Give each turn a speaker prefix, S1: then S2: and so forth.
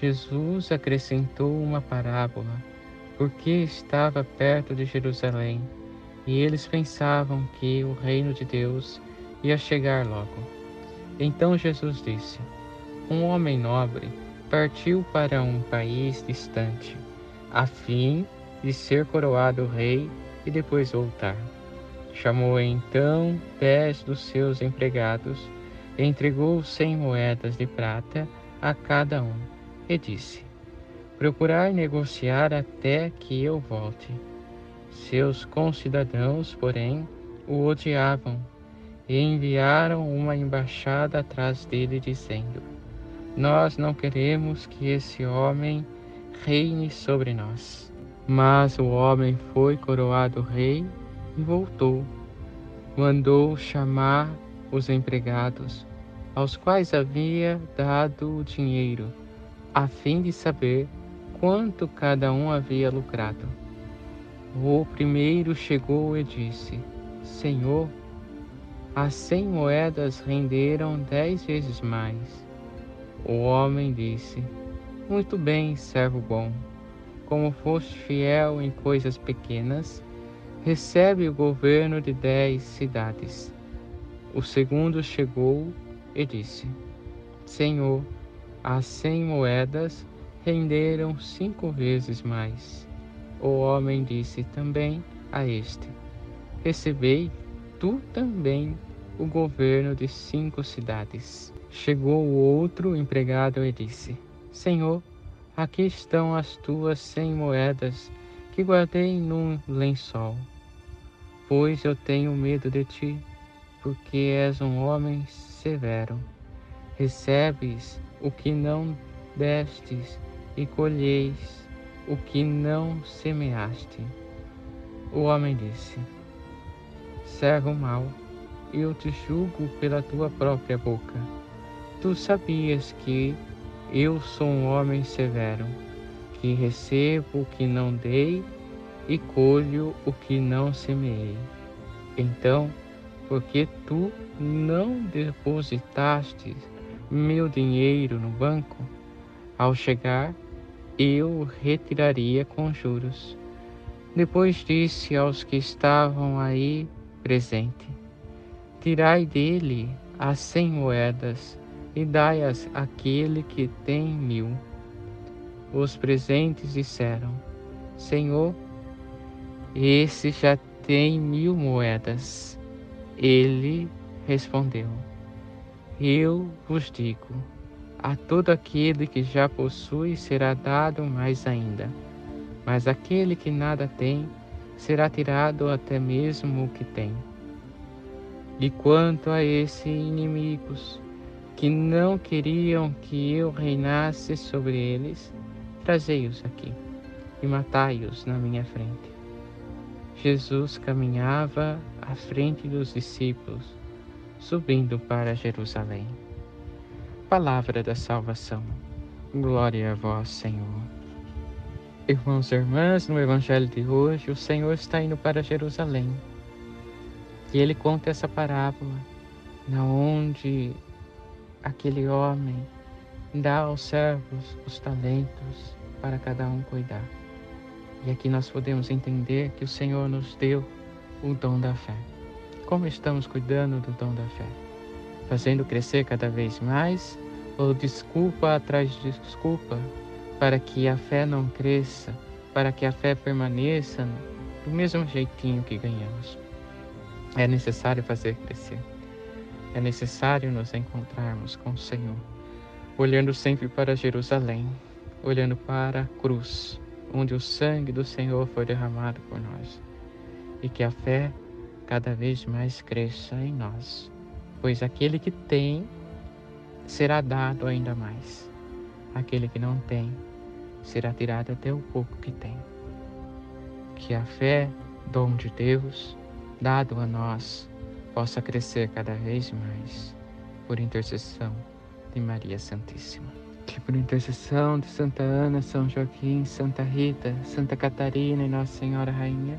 S1: Jesus acrescentou uma parábola, porque estava perto de Jerusalém, e eles pensavam que o reino de Deus ia chegar logo. Então Jesus disse: Um homem nobre partiu para um país distante, a fim de ser coroado rei e depois voltar. Chamou então dez dos seus empregados, e entregou cem moedas de prata a cada um e disse: Procurai negociar até que eu volte. Seus concidadãos, porém, o odiavam e enviaram uma embaixada atrás dele, dizendo: Nós não queremos que esse homem reine sobre nós. Mas o homem foi coroado rei e voltou. Mandou chamar os empregados, aos quais havia dado o dinheiro a fim de saber quanto cada um havia lucrado. O primeiro chegou e disse: Senhor, as cem moedas renderam dez vezes mais. O homem disse: Muito bem, servo bom. Como foste fiel em coisas pequenas, recebe o governo de dez cidades. O segundo chegou e disse: Senhor, as cem moedas renderam cinco vezes mais. O homem disse também a este: Recebei tu também o governo de cinco cidades. Chegou o outro empregado e disse: Senhor, aqui estão as tuas cem moedas que guardei num lençol. Pois eu tenho medo de ti, porque és um homem severo. Recebes o que não destes, e colheis o que não semeaste. O homem disse: Servo mau, eu te julgo pela tua própria boca. Tu sabias que eu sou um homem severo, que recebo o que não dei e colho o que não semeei. Então, porque tu não depositaste meu dinheiro no banco, ao chegar eu retiraria com juros. Depois disse aos que estavam aí presente: Tirai dele as cem moedas e dai-as àquele que tem mil. Os presentes disseram: Senhor, esse já tem mil moedas. Ele respondeu: eu vos digo: a todo aquele que já possui será dado mais ainda, mas aquele que nada tem será tirado até mesmo o que tem. E quanto a esses inimigos que não queriam que eu reinasse sobre eles, trazei-os aqui e matai-os na minha frente. Jesus caminhava à frente dos discípulos subindo para Jerusalém. Palavra da salvação. Glória a vós, Senhor. Irmãos e irmãs, no Evangelho de hoje, o Senhor está indo para Jerusalém. E ele conta essa parábola, na onde aquele homem dá aos servos os talentos para cada um cuidar. E aqui nós podemos entender que o Senhor nos deu o dom da fé. Como estamos cuidando do dom da fé? Fazendo crescer cada vez mais ou desculpa atrás de desculpa para que a fé não cresça, para que a fé permaneça do mesmo jeitinho que ganhamos? É necessário fazer crescer. É necessário nos encontrarmos com o Senhor, olhando sempre para Jerusalém, olhando para a cruz, onde o sangue do Senhor foi derramado por nós. E que a fé cada vez mais cresça em nós, pois aquele que tem será dado ainda mais. aquele que não tem será tirado até o pouco que tem. Que a fé, dom de Deus, dado a nós, possa crescer cada vez mais, por intercessão de Maria Santíssima. Que por intercessão de Santa Ana, São Joaquim, Santa Rita, Santa Catarina e Nossa Senhora Rainha,